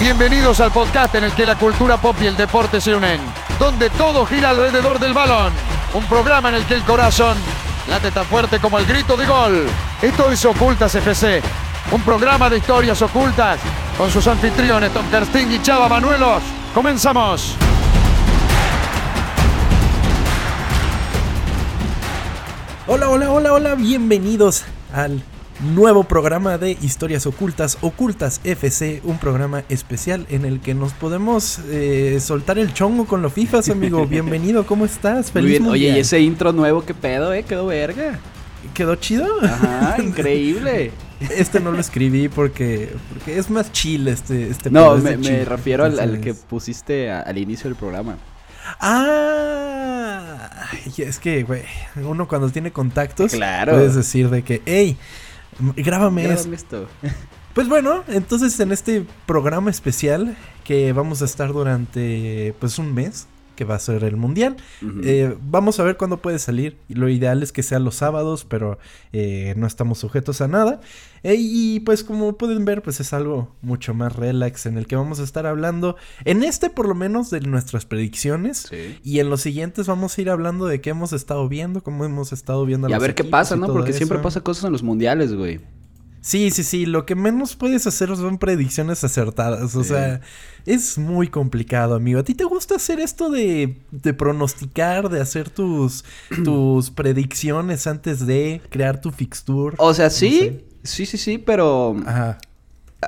Bienvenidos al podcast en el que la cultura pop y el deporte se unen, donde todo gira alrededor del balón. Un programa en el que el corazón late tan fuerte como el grito de gol. Esto es Ocultas FC, un programa de historias ocultas con sus anfitriones Tom Kersting y Chava Manuelos. ¡Comenzamos! Hola, hola, hola, hola, bienvenidos al nuevo programa de historias ocultas, Ocultas FC, un programa especial en el que nos podemos eh, soltar el chongo con los FIFAs, amigo. Bienvenido, ¿cómo estás? Muy bien. Oye, y ese intro nuevo, ¿qué pedo, eh? Quedó verga. ¿Quedó chido? Ajá, increíble. Este no lo escribí porque, porque es más chill este, este No, me, me refiero al, al, que pusiste a, al inicio del programa. Ah, es que, güey, uno cuando tiene contactos, claro. puedes decir de que, hey, grábame, Grábame esto. Pues bueno, entonces en este programa especial que vamos a estar durante pues un mes, que va a ser el mundial, uh -huh. eh, vamos a ver cuándo puede salir. Lo ideal es que sea los sábados, pero eh, no estamos sujetos a nada. Eh, y pues como pueden ver, pues es algo mucho más relax en el que vamos a estar hablando, en este por lo menos de nuestras predicciones. Sí. Y en los siguientes vamos a ir hablando de qué hemos estado viendo, cómo hemos estado viendo. Y a ver qué pasa, ¿no? Porque eso. siempre pasa cosas en los mundiales, güey. Sí, sí, sí. Lo que menos puedes hacer son predicciones acertadas. O sí. sea, es muy complicado, amigo. ¿A ti te gusta hacer esto de, de pronosticar, de hacer tus, tus predicciones antes de crear tu fixture? O sea, sí. No sé. Sí, sí, sí, pero. Ajá.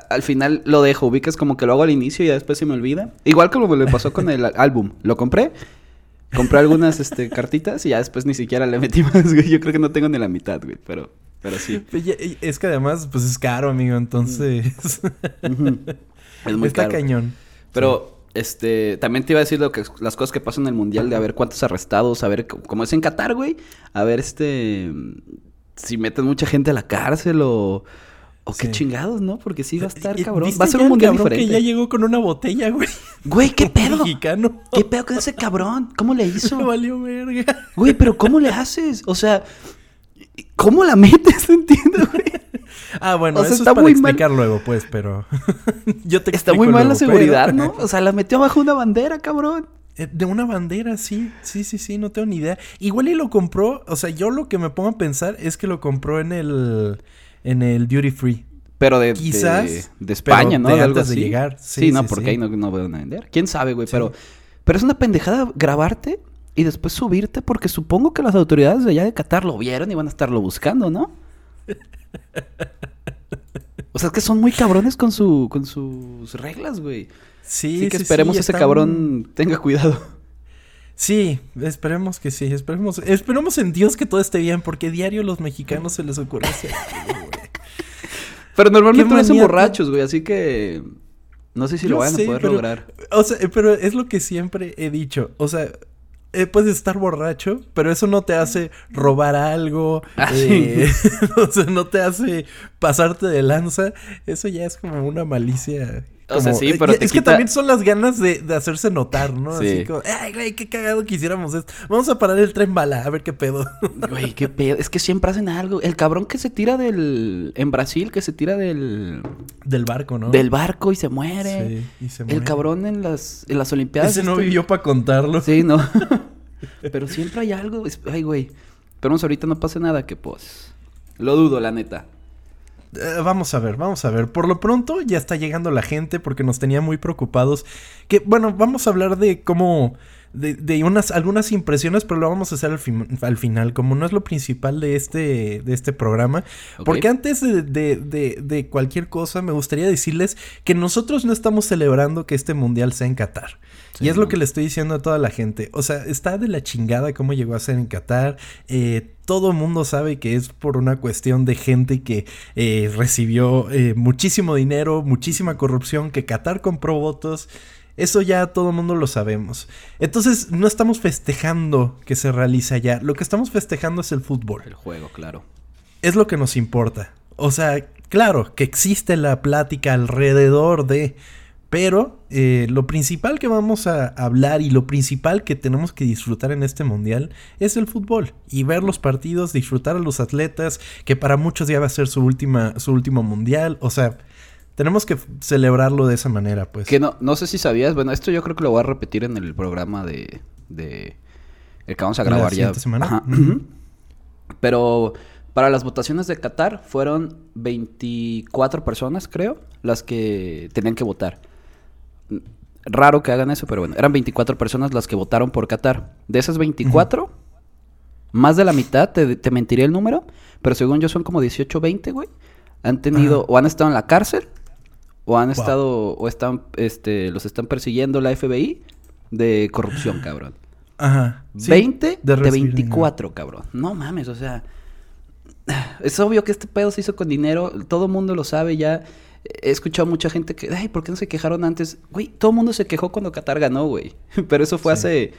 Al final lo dejo, ubicas como que lo hago al inicio y ya después se me olvida. Igual como me pasó con el álbum. Lo compré, compré algunas este, cartitas y ya después ni siquiera le metí más, güey. Yo creo que no tengo ni la mitad, güey, pero. Pero sí. Es que además, pues es caro, amigo, entonces. Es muy Está caro. cañón. Pero, sí. este, también te iba a decir lo que, las cosas que pasan en el mundial, de a ver cuántos arrestados, a ver, como es en Qatar, güey, a ver, este, si meten mucha gente a la cárcel o. O qué sí. chingados, ¿no? Porque sí va a estar cabrón. Va a ser un mundial diferente. que ya llegó con una botella, güey. Güey, ¿qué pedo? Mexicano. ¿Qué pedo con ese cabrón? ¿Cómo le hizo? Me valió verga. Güey, pero ¿cómo le haces? O sea, ¿Cómo la metes? No entiendo, güey. Ah, bueno, o sea, eso está es para muy explicar mal... luego, pues, pero yo te Está muy mal luego, la seguridad, pero... ¿no? O sea, la metió bajo una bandera, cabrón. Eh, de una bandera, sí, sí, sí, sí, no tengo ni idea. Igual y lo compró, o sea, yo lo que me pongo a pensar es que lo compró en el, en el duty free. Pero de, Quizás, de, de España, ¿no? De, de algo antes así. de llegar. Sí, sí no, sí, porque sí. ahí no, no van a vender. ¿Quién sabe, güey? Pero, pero es una pendejada grabarte y después subirte porque supongo que las autoridades de allá de Qatar lo vieron y van a estarlo buscando, ¿no? O sea, es que son muy cabrones con su con sus reglas, güey. Sí, Así que sí, esperemos sí, ese están... cabrón tenga cuidado. Sí, esperemos que sí, esperemos, esperemos en Dios que todo esté bien, porque diario los mexicanos se les ocurre hacer. pero normalmente no son borrachos, güey, así que no sé si lo van sé, a poder pero, lograr. O sea, pero es lo que siempre he dicho, o sea, eh, puedes estar borracho, pero eso no te hace robar algo, ah, eh, o sea, no te hace pasarte de lanza, eso ya es como una malicia. Como, o sea, sí, pero es que también son las ganas de, de hacerse notar, ¿no? Sí. Así como, ay, güey, qué cagado que hiciéramos esto. Vamos a parar el tren bala, a ver qué pedo. Güey, qué pedo. Es que siempre hacen algo. El cabrón que se tira del. En Brasil, que se tira del. Del barco, ¿no? Del barco y se muere. Sí, y se muere. El cabrón en las, en las Olimpiadas. Ese no este... vivió para contarlo. Sí, no. pero siempre hay algo. Ay, güey. Pero ahorita no pase nada que pues. Lo dudo, la neta. Uh, vamos a ver, vamos a ver. Por lo pronto ya está llegando la gente porque nos tenía muy preocupados. Que bueno, vamos a hablar de cómo. De, de unas algunas impresiones, pero lo vamos a hacer al, fin, al, final, como no es lo principal de este, de este programa. Okay. Porque antes de, de, de, cualquier cosa, me gustaría decirles que nosotros no estamos celebrando que este mundial sea en Qatar. Sí, y es ¿no? lo que le estoy diciendo a toda la gente. O sea, está de la chingada cómo llegó a ser en Qatar. Eh, todo el mundo sabe que es por una cuestión de gente que eh, recibió eh, muchísimo dinero, muchísima corrupción, que Qatar compró votos. Eso ya todo el mundo lo sabemos. Entonces, no estamos festejando que se realice allá. Lo que estamos festejando es el fútbol. El juego, claro. Es lo que nos importa. O sea, claro, que existe la plática alrededor de... Pero eh, lo principal que vamos a hablar y lo principal que tenemos que disfrutar en este mundial es el fútbol y ver los partidos, disfrutar a los atletas, que para muchos ya va a ser su última, su último mundial. O sea, Tenemos que celebrarlo de esa manera, pues. Que no, no sé si sabías, bueno, esto yo creo que lo voy a repetir en el programa de, de el que vamos a ¿En la grabar ya. semana? Ajá. Pero para las votaciones de Qatar fueron 24 personas, creo, las que tenían que votar. Raro que hagan eso, pero bueno, eran 24 personas las que votaron por Qatar. De esas 24, más de la mitad, te, te mentiría el número, pero según yo son como 18 20, güey. Han tenido, o han estado en la cárcel, o han Wow. estado, o están, este, los están persiguiendo la FBI de corrupción, cabrón. Ajá. sí, 20 de, recibir 24, cabrón. No mames, o sea. Es obvio que este pedo se hizo con dinero. Todo el mundo lo sabe ya. He escuchado mucha gente que, ay, ¿por qué no se quejaron antes? Güey, todo el mundo se quejó cuando Qatar ganó, güey. Pero eso fue Sí. hace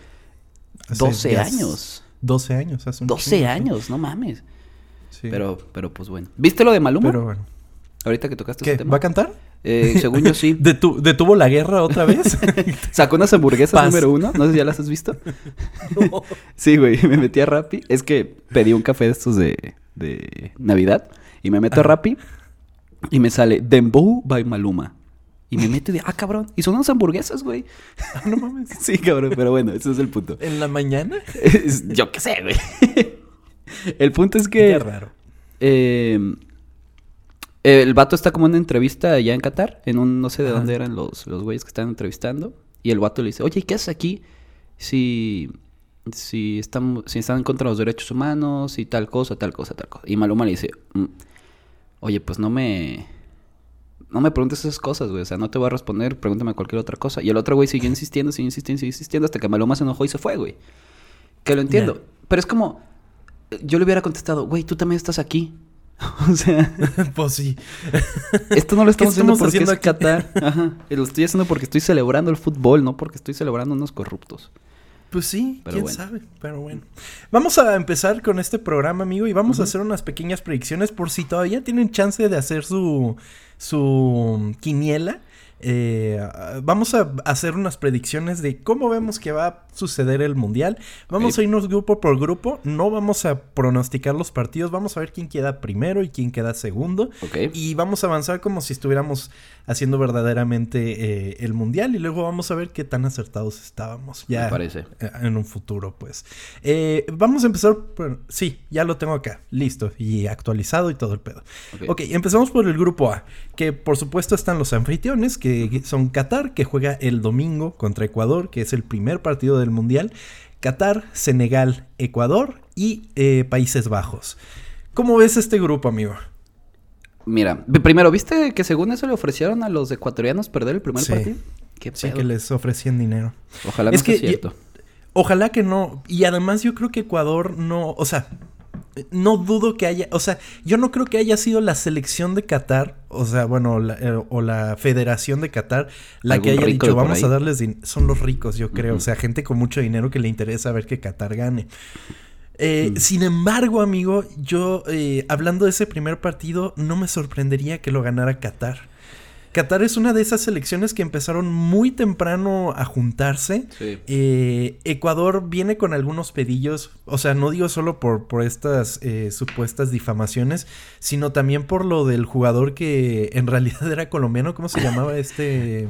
Hace 12 ya años. 12 años, hace un 12 chingo, sí. años, no mames. Sí. Pero, pero pues bueno. ¿Viste lo de Maluma? Pero bueno. Ahorita que tocaste ¿Qué? ese tema. ¿Va a cantar? Eh, según yo sí. ¿Detu- ¿Detuvo la guerra otra vez? Sacó unas hamburguesas Paz. número uno. No sé si ya las has visto. Sí, güey. Me metí a Rappi. Es que pedí un café de estos de, de Navidad. Y me meto a Ajá. Rappi. Y me sale Dembow by Maluma. Y me meto y de, ah, cabrón. Y son unas hamburguesas, güey. no mames. Sí, cabrón. Pero bueno, ese es el punto. ¿En la mañana? Yo qué sé, güey. El punto es que... Qué raro. Eh, el vato está como en una entrevista allá en Qatar, en un, no sé de Ajá. dónde eran los, los güeyes que están entrevistando, y el vato le dice, oye, ¿y qué haces aquí si, si, están, si están en contra de los derechos humanos y tal cosa, tal cosa, tal cosa? Y Maluma le dice, "Mm, oye, pues no me... No me preguntes esas cosas, güey. O sea, no te voy a responder, pregúntame cualquier otra cosa. Y el otro güey siguió insistiendo, siguió insistiendo, siguió insistiendo hasta que Maluma se enojó y se fue, güey. Que lo entiendo. Pero es como... Yo le hubiera contestado, güey, tú también estás aquí. o sea... pues sí. Esto no lo estamos haciendo porque haciendo es? Qatar. Ajá. Lo estoy haciendo porque estoy celebrando el fútbol, no porque estoy celebrando unos corruptos. Pues sí, Pero quién bueno. sabe, pero bueno. Vamos a empezar con este programa, amigo, y vamos a hacer unas pequeñas predicciones por si todavía tienen chance de hacer su, su quiniela. Eh, vamos a hacer unas predicciones de cómo vemos que va a suceder el mundial. Vamos a irnos grupo por grupo. No vamos a pronosticar los partidos. Vamos a ver quién queda primero y quién queda segundo. Y vamos a avanzar como si estuviéramos haciendo verdaderamente eh, el mundial. Y luego vamos a ver qué tan acertados estábamos. Ya Me parece. eh, en un futuro, pues. Eh, vamos a empezar por... Sí, ya lo tengo acá, listo y actualizado y todo el pedo. Ok. Ok, empezamos por el grupo A, que por supuesto están los anfitriones, que son Qatar, que juega el domingo contra Ecuador, que es el primer partido del Mundial. Qatar, Senegal, Ecuador y eh, Países Bajos. ¿Cómo ves este grupo, amigo? Mira, primero, ¿viste que según eso le ofrecieron a los ecuatorianos perder el primer Sí. partido? Qué Sí, que les ofrecían dinero. Ojalá no Es sea que- cierto. Ojalá que no. Y además yo creo que Ecuador no, o sea, no dudo que haya, o sea, yo no creo que haya sido la selección de Qatar, o sea, bueno, la- eh, o la Federación de Qatar, la que ¿Algún haya dicho, vamos a darles din-". Son los ricos, yo creo, o sea, gente con mucho dinero que le interesa ver que Qatar gane. Eh. Sin embargo, amigo, yo, eh, hablando de ese primer partido, no me sorprendería que lo ganara Qatar. Qatar es una de esas selecciones que empezaron muy temprano a juntarse. Sí. Eh, Ecuador viene con algunos pedillos, o sea, no digo solo por, por estas eh, supuestas difamaciones, sino también por lo del jugador que en realidad era colombiano, ¿cómo se llamaba este?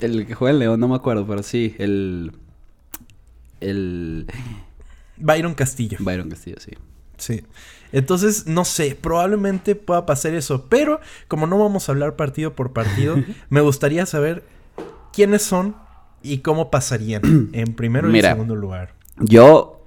El que juega en León, no me acuerdo, pero sí, el... El... Byron Castillo. Byron Castillo, sí. Sí. Entonces, no sé, probablemente pueda pasar eso, pero como no vamos a hablar partido por partido, me gustaría saber quiénes son y cómo pasarían en primero y Mira. segundo lugar. Yo...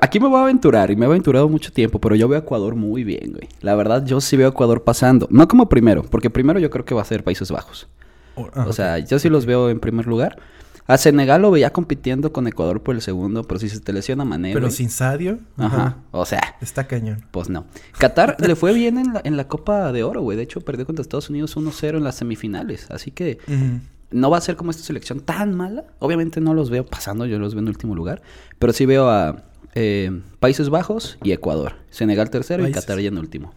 Aquí me voy a aventurar y me he aventurado mucho tiempo, pero yo veo a Ecuador muy bien, güey. La verdad, yo sí veo a Ecuador pasando. No como primero, porque primero yo creo que va a ser Países Bajos. Ah, O sea, yo sí los veo en primer lugar. A Senegal lo veía compitiendo con Ecuador por el segundo, pero si se te lesiona Mané, pero sin Sadio, Ajá. O sea, está cañón. pues no. Qatar le fue bien en la, en la Copa de Oro, güey. De hecho, perdió contra Estados Unidos 1-0 en las semifinales. Así que no va a ser como esta selección tan mala. Obviamente no los veo pasando, yo los veo en último lugar. Pero sí veo a eh, Países Bajos y Ecuador. Senegal tercero Países. y Qatar ya en último.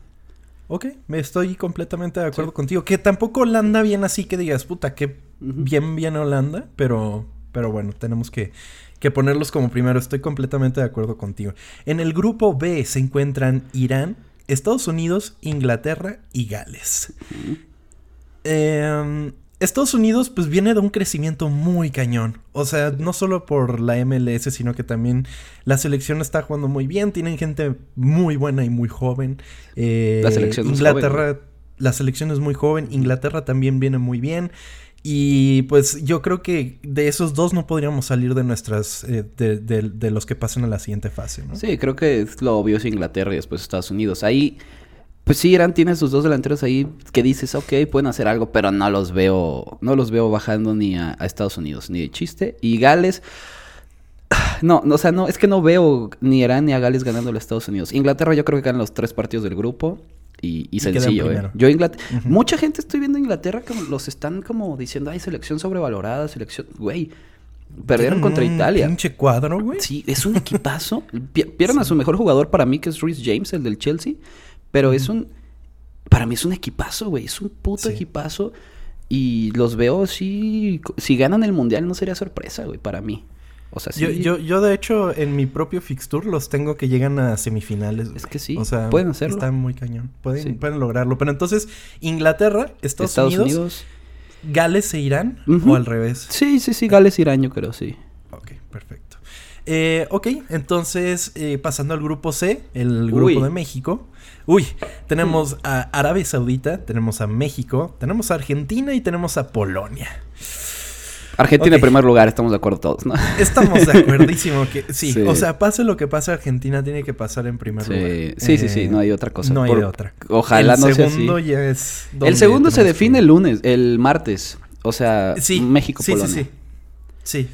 Ok, me estoy completamente de acuerdo contigo. Que tampoco Holanda bien así que digas, puta, que Ujú. bien viene Holanda, pero, pero bueno, tenemos que, que ponerlos como primero. Estoy completamente de acuerdo contigo. En el grupo B se encuentran Irán, Estados Unidos, Inglaterra y Gales. Eh, Estados Unidos pues viene de un crecimiento muy cañón. O sea, no solo por la MLS, sino que también la selección está jugando muy bien. Tienen gente muy buena y muy joven. Eh, La selección es Inglaterra, joven, la selección es muy joven. Inglaterra también viene muy bien. Y pues yo creo que de esos dos no podríamos salir de nuestras, eh, de, de- de los que pasen a la siguiente fase, ¿no? Sí, creo que es lo obvio es Inglaterra y después Estados Unidos. Ahí, pues sí, Irán tiene sus dos delanteros ahí que dices, ok, pueden hacer algo, pero no los veo, no los veo bajando ni a, a Estados Unidos, ni de chiste. Y Gales, no, no, o sea, no, es que no veo ni Irán ni a Gales ganando a Estados Unidos. Inglaterra yo creo que ganan los tres partidos del grupo. Y, y sencillo, ¿eh? Yo Inglaterra... Mucha gente estoy viendo Inglaterra que los están como diciendo, ay, selección sobrevalorada, selección... Güey, perdieron contra Italia. Pinche cuadro, güey. Sí, es un equipazo. Pi- Pierden a su mejor jugador para mí, que es Rhys James, el del Chelsea. Pero es un. Para mí es un equipazo, güey. Es un puto Sí. equipazo. Y los veo sí. Si ganan el mundial, no sería sorpresa, güey, para mí. O sea, sí. Yo, yo, yo, de hecho, en mi propio fixture los tengo que llegan a semifinales. Es que sí, O sea, pueden hacerlo. Está muy cañón. Pueden, Sí. pueden lograrlo. Pero entonces, Inglaterra, Estados, Estados Unidos, Unidos. Gales e Irán, o al revés. Sí, sí, sí. Gales Irán, yo creo, sí. Eh, ok, entonces, eh, pasando al grupo C, el grupo Uy. de México. Uy, tenemos a Arabia Saudita, tenemos a México, tenemos a Argentina y tenemos a Polonia. Argentina en primer lugar, estamos de acuerdo todos, ¿no? Estamos de acuerdísimo que sí, Sí. o sea, pase lo que pase, Argentina tiene que pasar en primer Sí, lugar. sí, sí, sí, Eh, no hay otra cosa. No hay Por- de otra. Ojalá el no sea así. segundo ya es. El segundo se define que- el lunes, el martes. O sea, Sí, México-Polonia. Sí, sí, sí. Sí.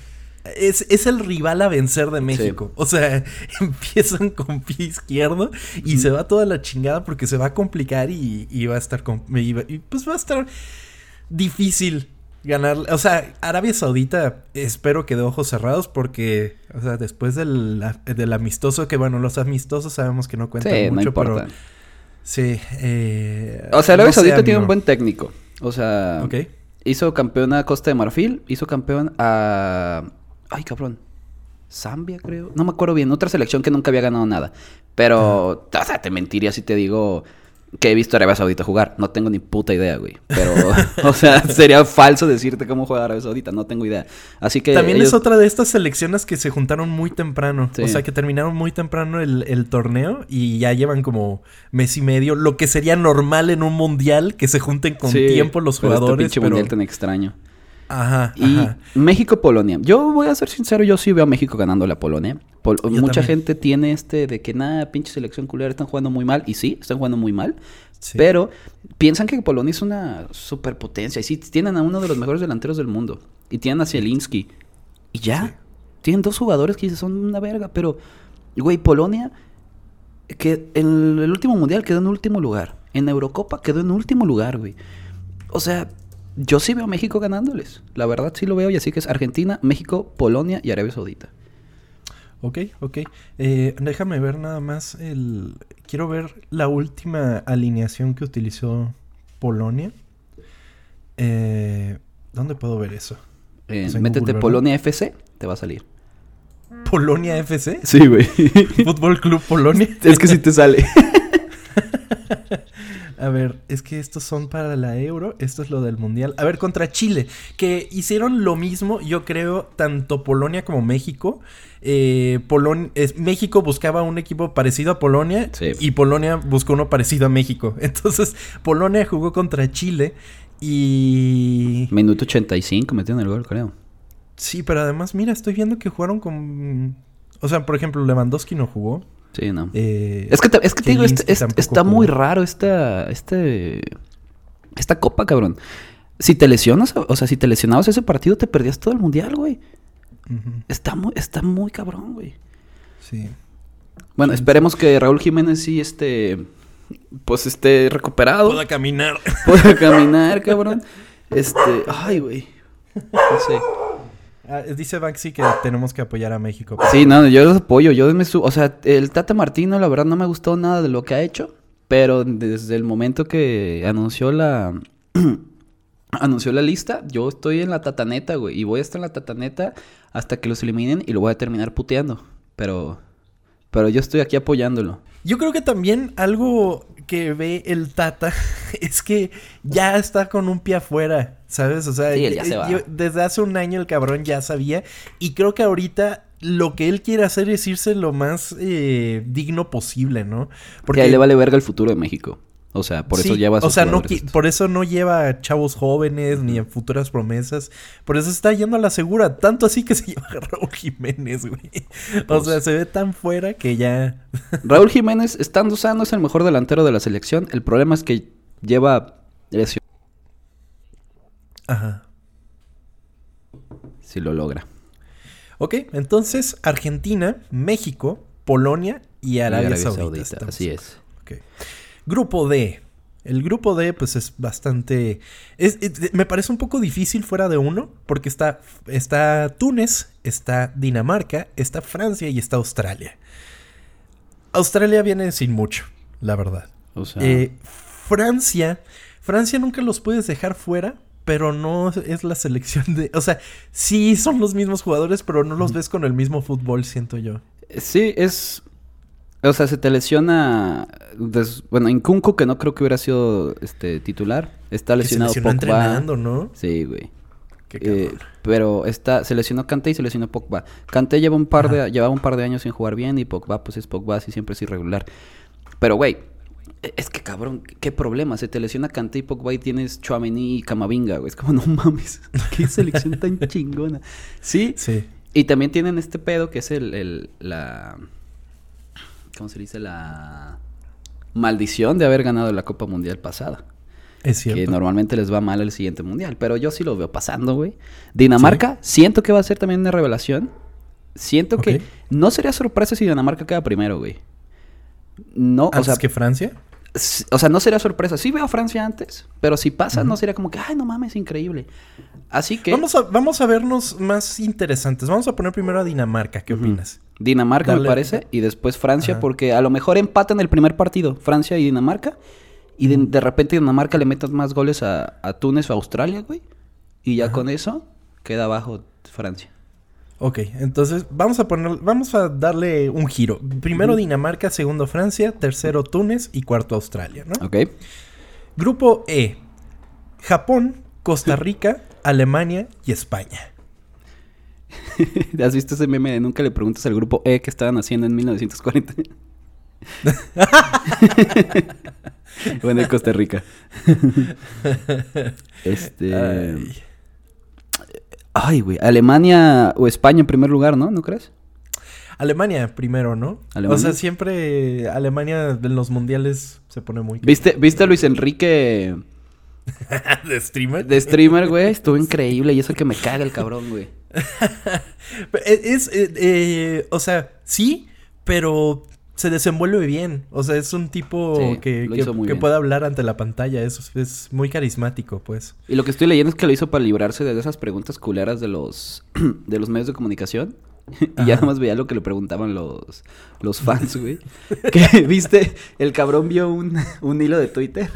Es, es el rival a vencer de México. O sea, empiezan con pie izquierdo y se va toda la chingada porque se va a complicar y, y va a estar. com- y, va- y pues va a estar difícil ganar. O sea, Arabia Saudita espero que de ojos cerrados porque, o sea, después del, del amistoso, que bueno, los amistosos sabemos que no cuentan Sí, no mucho, importa. pero. Sí. Eh, O sea, Arabia no Saudita tiene un buen técnico. O sea, Ok. hizo campeón a Costa de Marfil, hizo campeón a... Ay, cabrón. Zambia, creo. No me acuerdo bien. Otra selección que nunca había ganado nada. Pero, o sea, te mentiría si te digo que he visto a Arabia Saudita jugar. No tengo ni puta idea, güey. Pero, o sea, sería falso decirte cómo juega Arabia Saudita. No tengo idea. Así que... También ellos- es otra de estas selecciones que se juntaron muy temprano. Sí. O sea, que terminaron muy temprano el, el torneo y ya llevan como mes y medio. Lo que sería normal en un mundial, que se junten con Sí, tiempo los pero este jugadores. pinche pero- mundial tan extraño. Ajá, Y ajá. México-Polonia. Yo voy a ser sincero, yo sí veo a México ganando la Polonia. Pol- Yo mucha también. gente tiene este de que nada, pinche selección culera, están jugando muy mal. Y sí, están jugando muy mal. Sí. Pero piensan que Polonia es una superpotencia. Y sí, tienen a uno de los mejores delanteros del mundo. Y tienen a Zielinski. Y ya. Sí. Tienen dos jugadores que son una verga. Pero, güey, Polonia, que en el último mundial quedó en último lugar. En Eurocopa quedó en último lugar, güey. O sea, yo sí veo a México ganándoles. La verdad sí lo veo. Y así que es Argentina, México, Polonia y Arabia Saudita. Ok, ok. Eh, déjame ver nada más el... Quiero ver la última alineación que utilizó Polonia. Eh, ¿Dónde puedo ver eso? Eh, Pues métete. Polonia FC, te va a salir. ¿Polonia FC? Sí, güey. ¿Fútbol Club Polonia? es que sí te sale. A ver, es que estos son para la Euro, esto es lo del Mundial. A ver, contra Chile, que hicieron lo mismo, yo creo, tanto Polonia como México. Eh, Polon- es- México buscaba un equipo parecido a Polonia Sí. y Polonia buscó uno parecido a México. Entonces, Polonia jugó contra Chile y... Minuto 85 metieron el gol, creo. Sí, pero además, mira, estoy viendo que jugaron con... O sea, por ejemplo, Lewandowski no jugó. Sí, no. Eh, Es que, te- es que te digo, este- está jugó. muy raro esta, este, esta copa, cabrón. Si te lesionas, o sea, si te lesionabas ese partido, te perdías todo el mundial, güey. Está muy, está muy cabrón, güey. sí. Bueno, esperemos que Raúl Jiménez sí esté, pues esté recuperado. Pueda caminar. Pueda caminar, cabrón. Este, ay, güey. No sé. Ah, dice Banksy que tenemos que apoyar a México. Sí, no, yo los apoyo. Yo me su o sea, el Tata Martino, la verdad, no me gustó nada de lo que ha hecho. Pero desde el momento que anunció la. anunció la lista, yo estoy en la tataneta, güey. Y voy a estar en la tataneta hasta que los eliminen y lo voy a terminar puteando. Pero. Pero yo estoy aquí apoyándolo. Yo creo que también algo que ve el Tata es que ya está con un pie afuera, ¿sabes? O sea, Sí, él ya se yo- va. yo- desde hace un año el cabrón ya sabía y creo que ahorita lo que él quiere hacer es irse lo más eh, digno posible, ¿no? Porque ahí le vale verga el futuro de México. O sea, por eso lleva a O sus sea, no estos. por eso no lleva a chavos jóvenes ni a futuras promesas. Por eso está yendo a la segura. Tanto así que se lleva a Raúl Jiménez, güey. O Pues- sea, se ve tan fuera que ya. Raúl Jiménez, estando sano, es el mejor delantero de la selección. El problema es que lleva lesión. Ajá. Si lo logra. Ok, entonces Argentina, México, Polonia y Arabia, Arabia Saudita. Saudita. Así es. Ok. Grupo D. El grupo D, pues es bastante. es- es- me parece un poco difícil fuera de uno, porque está, está Túnez, está Dinamarca, está Francia y está Australia. Australia viene sin mucho, la verdad. O sea, Eh, Francia, Francia nunca los puedes dejar fuera, pero no es la selección de. O sea, sí son los mismos jugadores, pero no los ves con el mismo fútbol, siento yo. sí, es. O sea, se te lesiona. des- bueno, Inkunku, que no creo que hubiera sido este titular. Está Que se lesionado lesionó Pogba. entrenando, ¿no? Sí, güey. Qué Eh, pero está, se lesionó Kanté y se lesionó Pogba. Kanté lleva un par de, llevaba un par de años sin jugar bien y Pogba, pues es Pogba, así siempre es irregular. Pero, güey, e- es que cabrón, qué problema. Se te lesiona Kanté y Pogba y tienes Chouameni y Camavinga, güey. Es como, no mames, qué selección tan chingona. Sí, Sí. y también tienen este pedo que es el, el- la... ¿Cómo se dice? La maldición de haber ganado la Copa Mundial pasada. Es cierto. Que normalmente les va mal el siguiente mundial. Pero yo sí lo veo pasando, güey. Dinamarca, siento que va a ser también una revelación. Siento que no sería sorpresa si Dinamarca queda primero, güey. No, o ¿Antes sea, que Francia? O sea, no sería sorpresa. Sí veo a Francia antes, pero si pasa, no sería como que, ay, no mames, increíble. Así que. Vamos a, vamos a vernos más interesantes. Vamos a poner primero a Dinamarca. ¿Qué opinas? Dinamarca, me parece, y después Francia, Ajá. porque a lo mejor empatan el primer partido, Francia y Dinamarca, y de, de repente Dinamarca le metas más goles a, a Túnez o a Australia, güey, y ya con eso queda abajo Francia. Ok, entonces vamos a poner, vamos a darle un giro. Primero Dinamarca, segundo Francia, tercero Túnez y cuarto Australia, ¿no? ¿Ok? Grupo E. Japón, Costa Rica, Alemania y España. ¿Has visto ese meme de nunca le preguntas al grupo E qué estaban haciendo en 1940? bueno, en Costa Rica. este... Ay. Ay, güey. Alemania o España en primer lugar, ¿no? ¿No crees? Alemania primero, ¿no? ¿Alemania? O sea, siempre Alemania en los mundiales se pone muy... ¿Viste, ¿Viste a Luis Enrique ¿De streamer? de streamer, güey? Estuvo increíble y eso que me caga el cabrón, güey. Es, eh, eh, o sea, sí, pero se desenvuelve bien. O sea, es un tipo Sí, que, que- que puede hablar ante la pantalla. Es, es muy carismático, pues. Y lo que estoy leyendo es que lo hizo para librarse de esas preguntas culeras de los, de los medios de comunicación. Y ya nomás veía lo que le preguntaban los, los fans, güey. que, viste, el cabrón vio un, un hilo de Twitter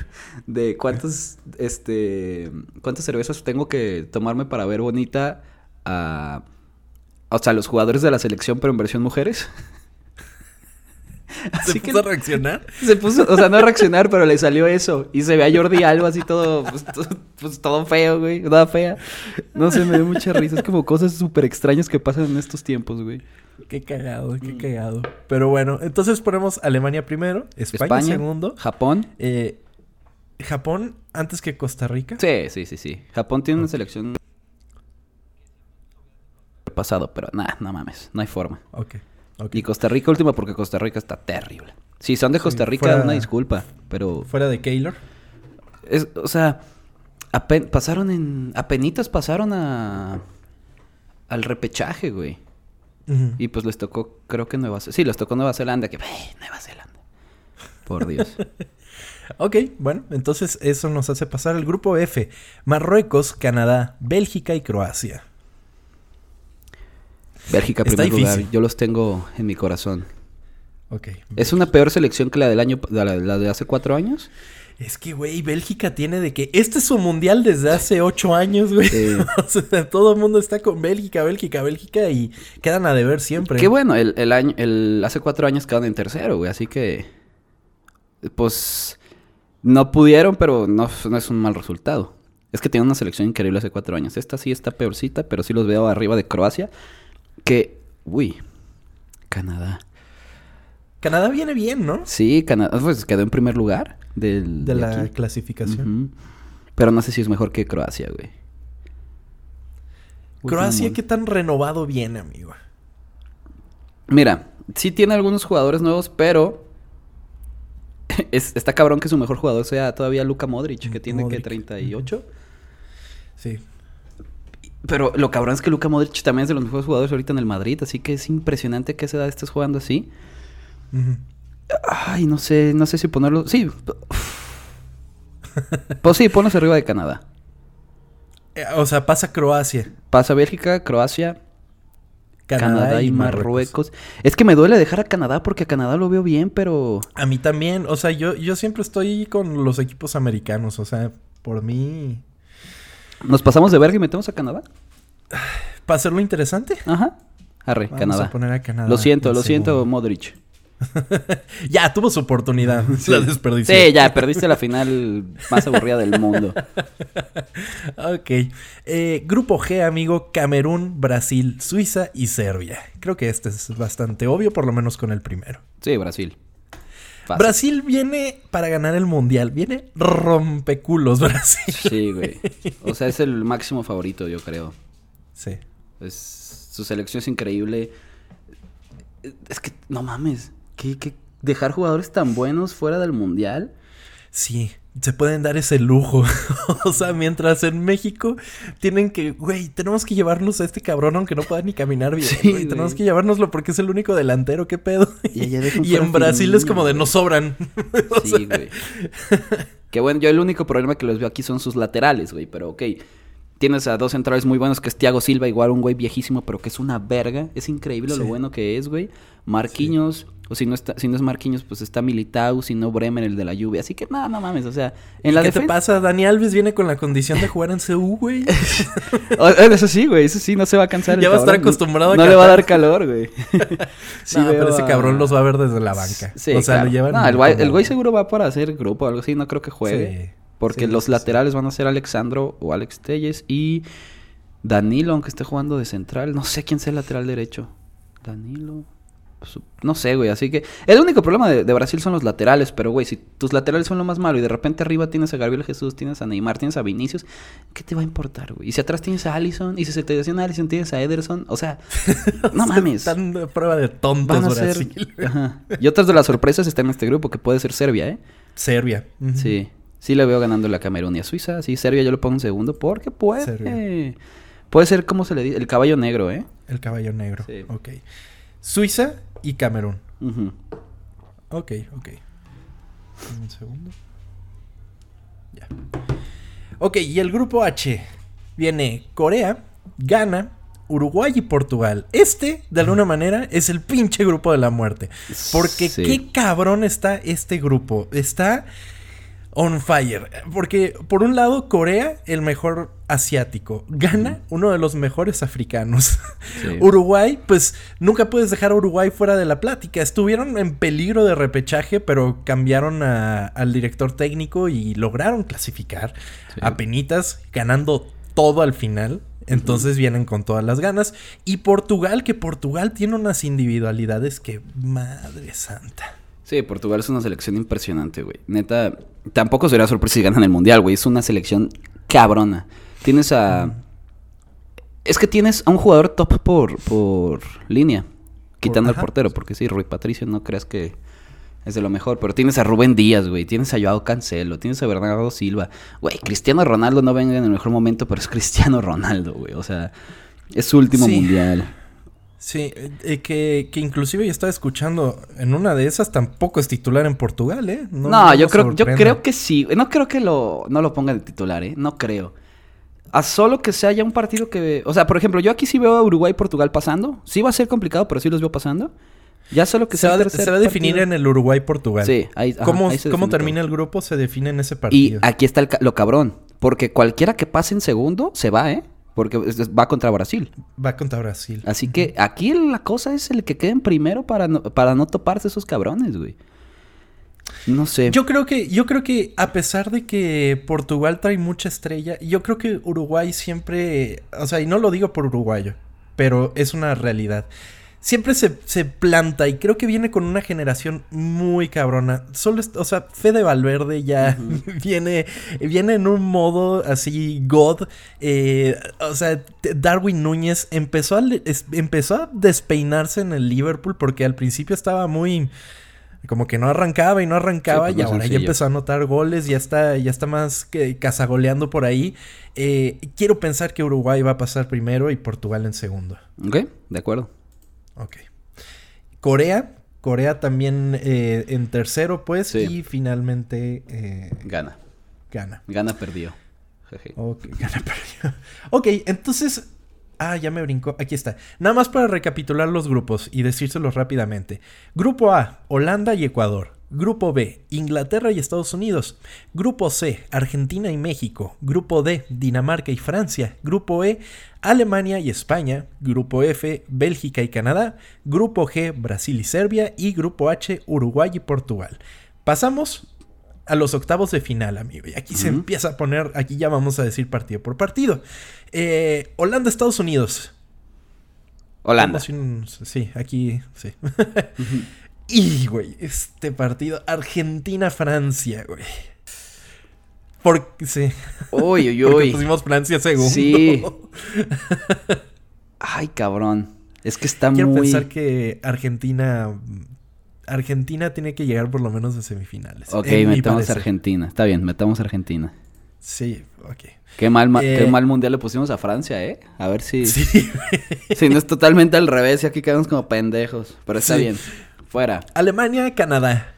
de cuántas, este, cuántas cervezas tengo que tomarme para ver bonita a, o sea, los jugadores de la selección, pero en versión mujeres. ¿Se puso a reaccionar? Se puso, o sea, no a reaccionar, pero le salió eso. Y se ve a Jordi Alba así todo, pues, to- pues, todo feo, güey. Toda fea. No sé, me dio mucha risa. Es como cosas súper extrañas que pasan en estos tiempos, güey. Qué cagado, qué Mm. cagado. Pero bueno, entonces ponemos Alemania primero, España, España, segundo, Japón. eh, Japón antes que Costa Rica. Sí, sí, sí, sí. Japón tiene una selección pasado, pero nada, no mames, no hay forma. Ok, Y Costa Rica última porque Costa Rica está terrible. Si son de Costa Rica, fuera- una disculpa, pero Fuera de Keylor. Es, o sea, apen- pasaron en. Apenitas pasaron a. Al repechaje, güey. Y pues les tocó, creo que Nueva Zelanda. Sí, les tocó Nueva Zelanda, que. ¡eh, Nueva Zelanda! Por Dios. Ok, bueno, entonces eso nos hace pasar el grupo F. Marruecos, Canadá, Bélgica y Croacia. Bélgica, Está primer lugar. Yo los tengo en mi corazón. Ok. ¿Es una peor selección que la del año. de la, la de hace cuatro años? Es que, güey, Bélgica tiene de que este es su mundial desde hace ocho años, güey. Sí. o sea, todo el mundo está con Bélgica, Bélgica, Bélgica y quedan a deber siempre. Qué bueno, el, el año, el, hace cuatro años quedaron en tercero, güey, así que, pues, no pudieron, pero no, no es un mal resultado. Es que tienen una selección increíble hace cuatro años. Esta sí está peorcita, pero sí los veo arriba de Croacia, que, uy, Canadá. Canadá viene bien, ¿no? Sí, Canadá, pues quedó en primer lugar del, De la aquí. clasificación. Pero no sé si es mejor que Croacia, güey. Croacia, ¿qué tan renovado viene, amigo? Mira, sí tiene algunos jugadores nuevos, pero es- está cabrón que su mejor jugador sea todavía Luka Modric, que tiene que Modric. 38. Sí. Pero lo cabrón es que Luka Modric también es de los mejores jugadores ahorita en el Madrid, así que es impresionante que a esa edad estés jugando así. Ay, no sé, no sé si ponerlo. Sí. pues sí, ponlos arriba de Canadá. Eh, O sea, pasa Croacia, Pasa Bélgica, Croacia, Canadá, Canadá, y, y Marruecos. Marruecos. Es que me duele dejar a Canadá porque a Canadá lo veo bien, pero. A mí también, o sea, yo, yo siempre estoy con los equipos americanos, o sea, por mí... ¿Nos pasamos de verga y metemos a Canadá? Para hacerlo interesante, Ajá. Arre, vamos Canadá. a poner a Canadá. Lo siento, en lo siento. Modric. ya, tuvo su oportunidad, la desperdició. Sí, ya, perdiste la final más aburrida del mundo. Ok. Eh, grupo G, amigo, Camerún, Brasil, Suiza y Serbia. Creo que este es bastante obvio, por lo menos con el primero. Sí, Brasil. Fácil. Brasil viene para ganar el mundial. Viene rompeculos, Brasil. Sí, güey. O sea, es el máximo favorito, yo creo. Sí. Es, su selección es increíble. Es que, no mames. ¿Qué, qué- dejar jugadores tan buenos fuera del mundial? Sí, se pueden dar ese lujo. o sea, mientras en México tienen que, güey, tenemos que llevarnos a este cabrón aunque no pueda ni caminar bien. Sí, güey. Tenemos que llevárnoslo porque es el único delantero, qué pedo. Y en Brasil es como de no sobran. Sí, sea, güey. que bueno, yo el único problema que les veo aquí son sus laterales, güey. Pero ok. Tienes a dos centrales muy buenos que es Thiago Silva, igual un güey viejísimo, pero que es una verga. Es increíble lo bueno que es, güey. Marquinhos, o si no está, si no es Marquinhos, pues está Militao, si no Bremer, el de la lluvia. Así que nada, no mames. O sea, en la ¿Qué te defensa. pasa? Dani Alves viene con la condición de jugar en CU, güey. Oh, Eso sí, güey. Eso sí, no se va a cansar. el Ya va a estar acostumbrado a No le va a dar calor, güey. Sí no, pero ese cabrón los va a ver desde la banca. Sí, o sea, claro. lo llevan. No, el güey, el güey seguro va para hacer grupo o algo así. No creo que juegue. Sí. Porque Sí, los sí. laterales van a ser Alexandro o Alex Telles y Danilo, aunque esté jugando de central. No sé quién sea el lateral derecho. Danilo. No sé, güey. Así que el único problema de, de Brasil son los laterales. Pero, güey, si tus laterales son lo más malo y de repente arriba tienes a Gabriel Jesús, tienes a Neymar, tienes a Vinicius, ¿qué te va a importar, güey? Y si atrás tienes a Allison y si se te lesiona Allison, tienes a Ederson. O sea, no mames. Están de prueba de tontos Van a ser. Brasil. Ajá. Y otras de las sorpresas están en este grupo, que puede ser Serbia, ¿eh? Serbia. Sí. Sí le veo ganando la Camerún y a Suiza. Sí, Serbia yo lo pongo en segundo porque puede. Serbia. Puede ser, como se le dice? El caballo negro, ¿eh? El caballo negro. Sí. Ok. Suiza y Camerún. Ok, ok. Un segundo. Ya. Ok, y el grupo H viene Corea, Ghana, Uruguay y Portugal. Este, de alguna manera, es el pinche grupo de la muerte. Porque Sí. qué cabrón está este grupo. Está on fire. Porque, por un lado, Corea, el mejor asiático. Ghana, uno de los mejores africanos. Sí. Uruguay, pues nunca puedes dejar a Uruguay fuera de la plática. Estuvieron en peligro de repechaje, pero cambiaron a- al director técnico y lograron clasificar Sí. a penitas, ganando todo al final. Entonces vienen con todas las ganas. Y Portugal, que Portugal tiene unas individualidades que, madre santa. Sí, Portugal es una selección impresionante, güey. Neta, tampoco sería sorpresa si ganan el mundial, güey. Es una selección cabrona. Tienes a. Es que tienes a un jugador top por, por línea. Quitando al ajá. portero, porque sí, Rui Patricio no creas que es de lo mejor. Pero tienes a Rubén Díaz, güey. Tienes a Joao Cancelo. Tienes a Bernardo Silva. Güey, Cristiano Ronaldo no venga en el mejor momento, pero es Cristiano Ronaldo, güey. O sea, es su último Sí. mundial. Sí, eh, que, que inclusive yo estaba escuchando en una de esas tampoco es titular en Portugal, ¿eh? No, no yo creo, yo creo que sí. No creo que lo, no lo pongan de titular, ¿eh? No creo. A solo que sea ya un partido que... O sea, por ejemplo, yo aquí sí veo a Uruguay y Portugal pasando. Sí va a ser complicado, pero sí los veo pasando. Ya solo que Se va, sea a- el tercer se va a definir partido. en el Uruguay-Portugal. Sí, ahí, ajá, ¿Cómo, ahí se cómo termina el grupo? Se define en ese Y partido. aquí está el lo cabrón. Porque cualquiera que pase en segundo se va, ¿eh? Porque va contra Brasil. Va contra Brasil. Así que aquí la cosa es el que quede en primero para no, para no toparse esos cabrones, güey. No sé. Yo creo que, yo creo que a pesar de que Portugal trae mucha estrella, yo creo que Uruguay siempre, o sea, y no lo digo por uruguayo, pero es una realidad. Siempre se, se planta y creo que viene con una generación muy cabrona. Solo, es- o sea, Fede Valverde ya viene, viene en un modo así God. eh, o sea, Darwin Núñez empezó a, es- empezó a despeinarse en el Liverpool porque al principio estaba muy como que no arrancaba y no arrancaba Sí, pues, y ahora ya empezó a anotar goles, ya está, ya está más que cazagoleando por ahí. Eh, quiero pensar que Uruguay va a pasar primero y Portugal en segundo. Ok, de acuerdo. Ok. Corea, Corea también eh, en tercero, pues, Sí. y finalmente eh, Gana. gana. Gana perdió. Jeje. Ok, gana perdió. Ok, entonces. Ah, ya me brincó. Aquí está. Nada más para recapitular los grupos y decírselos rápidamente. Grupo A, Holanda y Ecuador. Grupo B, Inglaterra y Estados Unidos. Grupo C, Argentina y México. Grupo D, Dinamarca y Francia. Grupo E, Alemania y España. Grupo F, Bélgica y Canadá. Grupo G, Brasil y Serbia. Y Grupo H, Uruguay y Portugal. Pasamos a los octavos de final, amigo. Y aquí se empieza a poner, aquí ya vamos a decir partido por partido. Eh, Holanda, Estados Unidos. Holanda. Un- sí, aquí, sí. y, güey, este partido, Argentina, Francia, güey. Porque, sí, Uy, uy, porque uy. pusimos Francia segundo. Sí. Ay, cabrón. Es que está Quiero muy... pensar que Argentina, Argentina tiene que llegar por lo menos a semifinales. Ok, metamos a. Argentina. Está bien, metamos a Argentina. Sí, ok. Qué mal, ma- Eh, qué mal mundial le pusimos a Francia, ¿eh? A ver si... Sí, Si no es totalmente al revés y aquí quedamos como pendejos. Pero está Sí. bien. Fuera. Alemania, Canadá.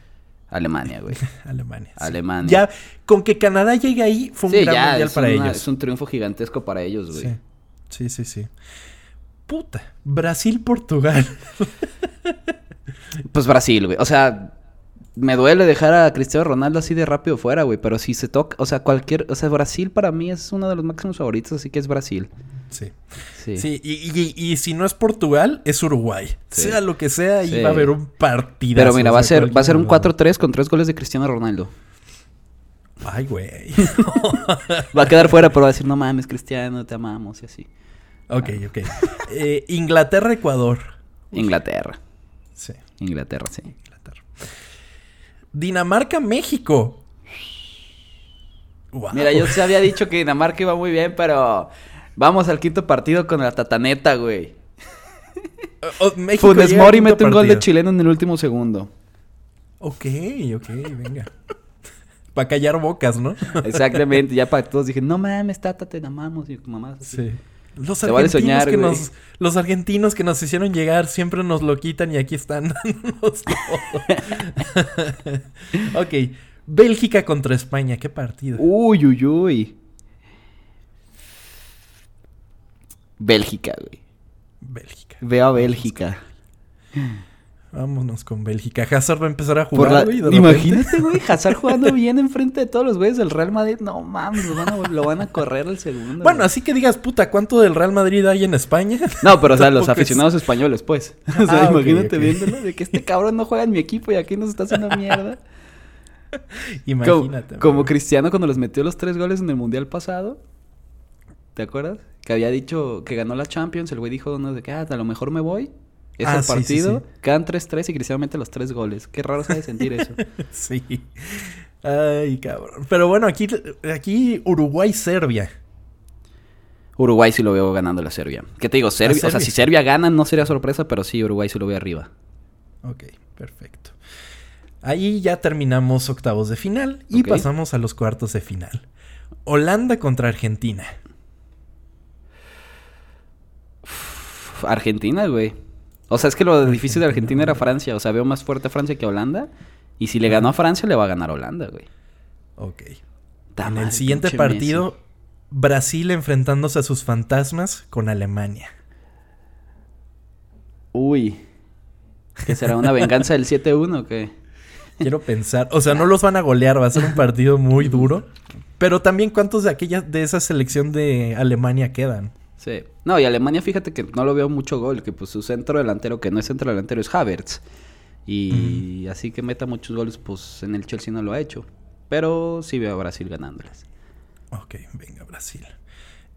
Alemania, güey. Alemania. sí. Alemania. Ya, con que Canadá llegue ahí fue un Sí, gran ya, mundial para una- ellos. es un triunfo gigantesco para ellos, güey. Sí. sí, sí, sí. Puta. Brasil, Portugal. Pues Brasil, güey. O sea, me duele dejar a Cristiano Ronaldo así de rápido fuera, güey. Pero si se toca, o sea, cualquier, o sea, Brasil para mí es uno de los máximos favoritos, así que es Brasil. Sí. Sí. Sí, y, y- y si no es Portugal, es Uruguay. Sí. Sea lo que sea, ahí Sí. va a haber un partido. Pero mira, va a ser, va a ser un 4-3 con tres goles de Cristiano Ronaldo. Ay, güey. Va a quedar fuera, pero va a decir, no mames, Cristiano, te amamos y así. ok, ok. Eh, Inglaterra, Ecuador. Inglaterra. Sí, Inglaterra, sí. Inglaterra. Dinamarca, México. Wow. Mira, yo se había dicho que Dinamarca iba muy bien, pero vamos al quinto partido con la tataneta, güey. Oh, Funes Mori mete un gol de chileno en el último segundo. Ok, ok, venga. Para callar bocas, ¿no? Exactamente, ya para todos dije, no mames, tata, te amamos. Y mamá, Sí. Los Se vale argentinos, soñar, que güey. nos, los argentinos que nos hicieron llegar siempre nos lo quitan y aquí están dándonos todo. ok. Bélgica contra España, qué partido. Uy, uy, uy. Bélgica, güey. Bélgica. Veo a Bélgica. Vámonos con Bélgica. Hazard va a empezar a jugar, la- güey. Imagínate, güey, Hazard jugando bien enfrente de todos los güeyes del Real Madrid. No mames, lo van a, lo van a correr al segundo. Bueno, güey. así que digas, puta, ¿cuánto del Real Madrid hay en España? No, pero o sea, los es- aficionados españoles, pues. O sea, Ah, imagínate ok. viéndolo de que este cabrón no juega en mi equipo y aquí nos está haciendo mierda. Imagínate. como. Cristiano cuando les metió los tres goles en el Mundial pasado. ¿Te acuerdas? Que había dicho que ganó la Champions. El güey dijo no, de que ah, a lo mejor me voy. Es Ah, el sí, sí, partido. sí. Quedan 3-3 y Cristiano mete los tres goles. Qué raro se de sentir eso. Sí. Ay, cabrón. Pero bueno, aquí, aquí Uruguay-Serbia. Uruguay sí lo veo ganando la Serbia. ¿Qué te digo? Serbia, o sea, si Serbia gana no sería sorpresa, pero sí, Uruguay sí lo veo arriba. Ok, perfecto. Ahí ya terminamos octavos de final y pasamos a los cuartos de final. Holanda contra Argentina. Argentina, güey. O sea, es que lo difícil de Argentina era Francia. O sea, veo más fuerte a Francia que a Holanda. Y si le ganó a Francia, le va a ganar a Holanda, güey. Ok. En el siguiente partido, Brasil enfrentándose a sus fantasmas con Alemania. Uy. ¿Que será una venganza del 7-1 o qué? Quiero pensar. O sea, no los van a golear, va a ser un partido muy duro. Pero también, ¿cuántos de aquella, de esa selección de Alemania quedan? Sí. No, y Alemania, fíjate que no lo veo mucho gol, que pues su centro delantero, que no es centro delantero, es Havertz. Y así que meta muchos goles, pues en el Chelsea no lo ha hecho. Pero sí veo a Brasil ganándoles. Ok, venga, Brasil.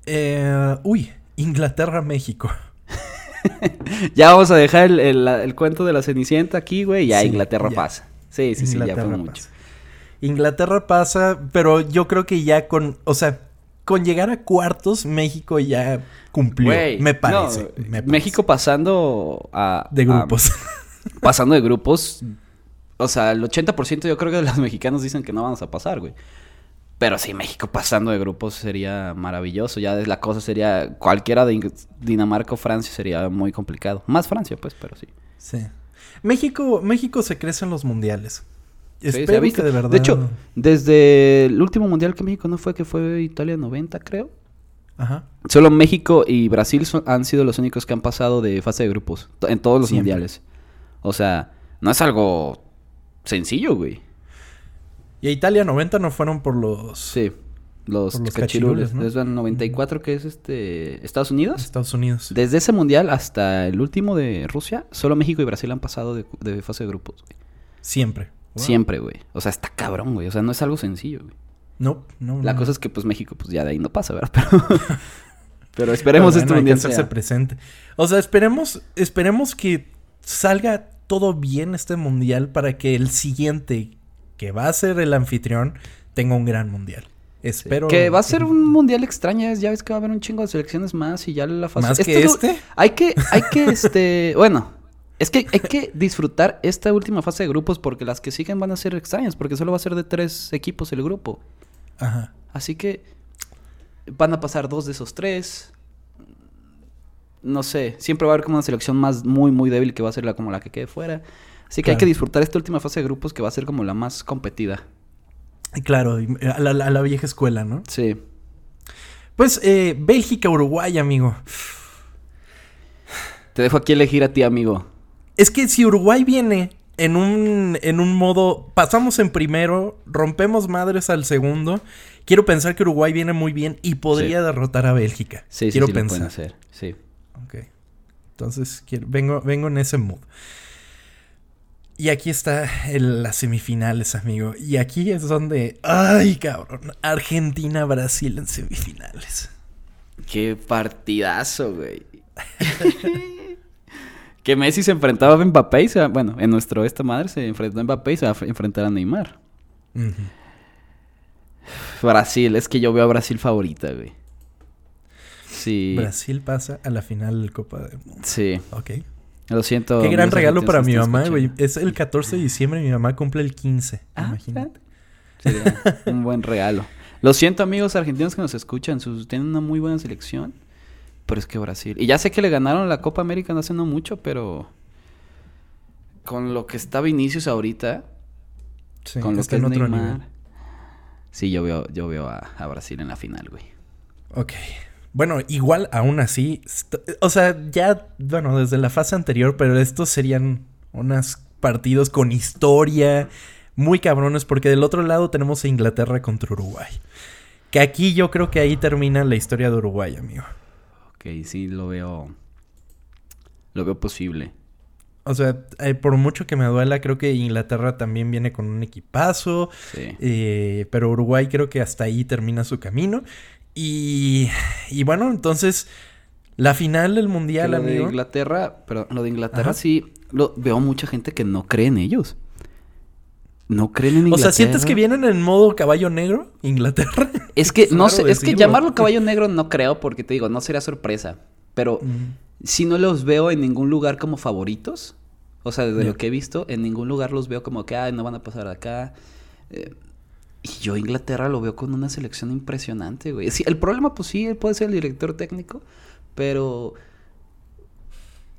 Eh, uy, Inglaterra-México. ya vamos a dejar el, el- el cuento de la Cenicienta aquí, güey. Ya Sí, Inglaterra ya. pasa. Sí, sí, sí, ya fue pasa. mucho. Inglaterra pasa, pero yo creo que ya con, o sea, con llegar a cuartos, México ya cumplió. Me parece. no, me parece. México pasando a... de a- grupos. pasando de grupos. O sea, el 80% yo creo que de los mexicanos dicen que no vamos a pasar, güey. Pero sí, México pasando de grupos sería maravilloso. Ya la cosa sería... Cualquiera de Dinamarca o Francia sería muy complicado. Más Francia, pues, pero sí. sí. México, México se crece en los mundiales. Sí, se ha Espero visto. que de verdad. De hecho, desde el último mundial que México no fue, que fue Italia 90, creo. Ajá. Solo México y Brasil son- han sido los únicos que han pasado de fase de grupos en todos los Siempre. mundiales. O sea, no es algo sencillo, güey. Y a Italia 90 no fueron por los Sí, los, Por los cachirules. cachirules, ¿no? Desde el 94 que es este Estados Unidos. Estados Unidos. Desde ese mundial hasta el último de Rusia, solo México y Brasil han pasado de, de fase de grupos. güey. Siempre. Wow. Siempre, güey. O sea, está cabrón, güey. O sea, no es algo sencillo, güey. No, no. La no. cosa es que pues México pues ya de ahí no pasa, ¿verdad? Pero, pero esperemos este bueno, hacerse sea. presente. O sea, esperemos, esperemos que salga todo bien este mundial para que el siguiente, que va a ser el anfitrión, tenga un gran mundial. Espero. Que va a ser un mundial extraño, ya ves que va a haber un chingo de selecciones más y ya la fase... ¿Más Esto que es este? Hay que, hay que, este... bueno, es que hay que disfrutar esta última fase de grupos porque las que siguen van a ser extrañas, porque solo va a ser de tres equipos el grupo. Ajá. Así que van a pasar dos de esos tres. No sé, siempre va a haber como una selección más muy, muy débil que va a ser la, como la que quede fuera. Así que hay que disfrutar esta última fase de grupos que va a ser como la más competida. Claro, a la, a la vieja escuela, ¿no? Sí. Pues eh, Bélgica, Uruguay, amigo. Te dejo aquí elegir a ti, amigo. Es que si Uruguay viene en un, en un modo, pasamos en primero, rompemos madres al segundo, quiero pensar que Uruguay viene muy bien y podría Sí. derrotar a Bélgica. Sí, sí, quiero sí pueden pensar. hacer. Sí. Ok. Entonces, quiero- vengo, vengo en ese mood. Y aquí está el- las semifinales, amigo. Y aquí es donde. ¡Ay, cabrón! Argentina-Brasil en semifinales. Qué partidazo, güey. que Messi se enfrentaba a Mbappé y se va- bueno, en nuestro esta madre se enfrentó a Mbappé y se va a fr- enfrentar a Neymar. Brasil, es que yo veo a Brasil favorita, güey. Sí. Brasil pasa a la final del Copa del Mundo. Sí. Ok. Lo siento. Qué gran regalo para mi mamá, güey. Es el 14 de diciembre y mi mamá cumple el 15. Ah, imagínate. Sería un buen regalo. Lo siento, amigos argentinos que nos escuchan. Sus, tienen una muy buena selección. Pero es que Brasil. Y ya sé que le ganaron la Copa América no hace no mucho, pero. Con lo que está Vinicius ahorita. Sí, con lo está que en es otro Neymar. nivel. Sí, yo veo, yo veo a, a Brasil en la final, güey. Ok. Bueno, igual aún así. O sea, ya, bueno, desde la fase anterior, pero estos serían unos partidos con historia muy cabrones, porque del otro lado tenemos a Inglaterra contra Uruguay. Que aquí yo creo que ahí termina la historia de Uruguay, amigo. Ok, sí, lo veo. Lo veo posible. O sea, eh, por mucho que me duela, creo que Inglaterra también viene con un equipazo. Sí. Eh, pero Uruguay creo que hasta ahí termina su camino. Y, y bueno, entonces, la final del Que Mundial, lo de amigo. Inglaterra, pero lo de Inglaterra Ajá. sí. Lo, veo mucha gente que no cree en ellos. No creen en O Inglaterra. sea, ¿sientes que vienen en modo caballo negro, Inglaterra? Es que no sé, es que llamarlo caballo negro no creo porque te digo, no sería sorpresa. Pero Mm, si no los veo en ningún lugar como favoritos. O sea, de Ya. lo que he visto, en ningún lugar los veo como que, ay, no van a pasar acá. Eh, y yo Inglaterra lo veo con una selección impresionante, güey. Sí, el problema, pues sí, él puede ser el director técnico, pero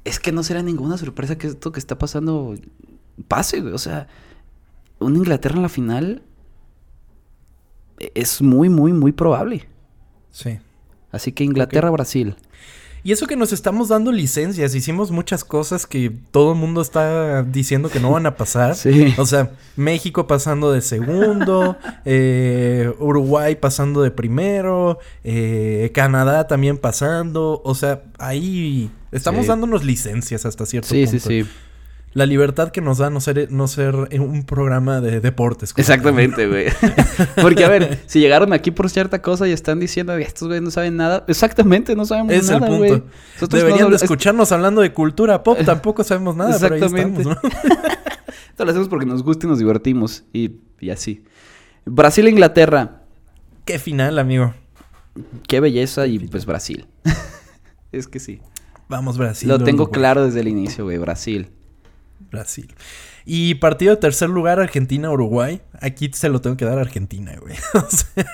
es que no será ninguna sorpresa que esto que está pasando pase, güey. O sea, un Inglaterra en la final e- es muy, muy, muy probable. Sí. Así que Inglaterra-Brasil. Y eso que nos estamos dando licencias, hicimos muchas cosas que todo el mundo está diciendo que no van a pasar. Sí. O sea, México pasando de segundo, eh, Uruguay pasando de primero, eh, Canadá también pasando. O sea, ahí estamos Sí. dándonos licencias hasta cierto Sí, punto. sí, sí. La libertad que nos da no ser, no ser un programa de deportes. Exactamente, güey. Porque, a ver, si llegaron aquí por cierta cosa y están diciendo, estos güeyes no saben nada. Exactamente, no sabemos Es nada, el güey. punto. Nosotros Deberían no de escucharnos hablando de cultura pop. Tampoco sabemos nada, pero ahí Exactamente. estamos, ¿no? Esto lo hacemos porque nos gusta y nos divertimos. Y, y así. Brasil e Inglaterra. Qué final, amigo. Qué belleza y pues Brasil. es que sí. Vamos, Brasil. lo tengo claro desde el inicio, güey. Brasil. Brasil. Y partido de tercer lugar, Argentina-Uruguay. Aquí se lo tengo que dar a Argentina, güey. O sea,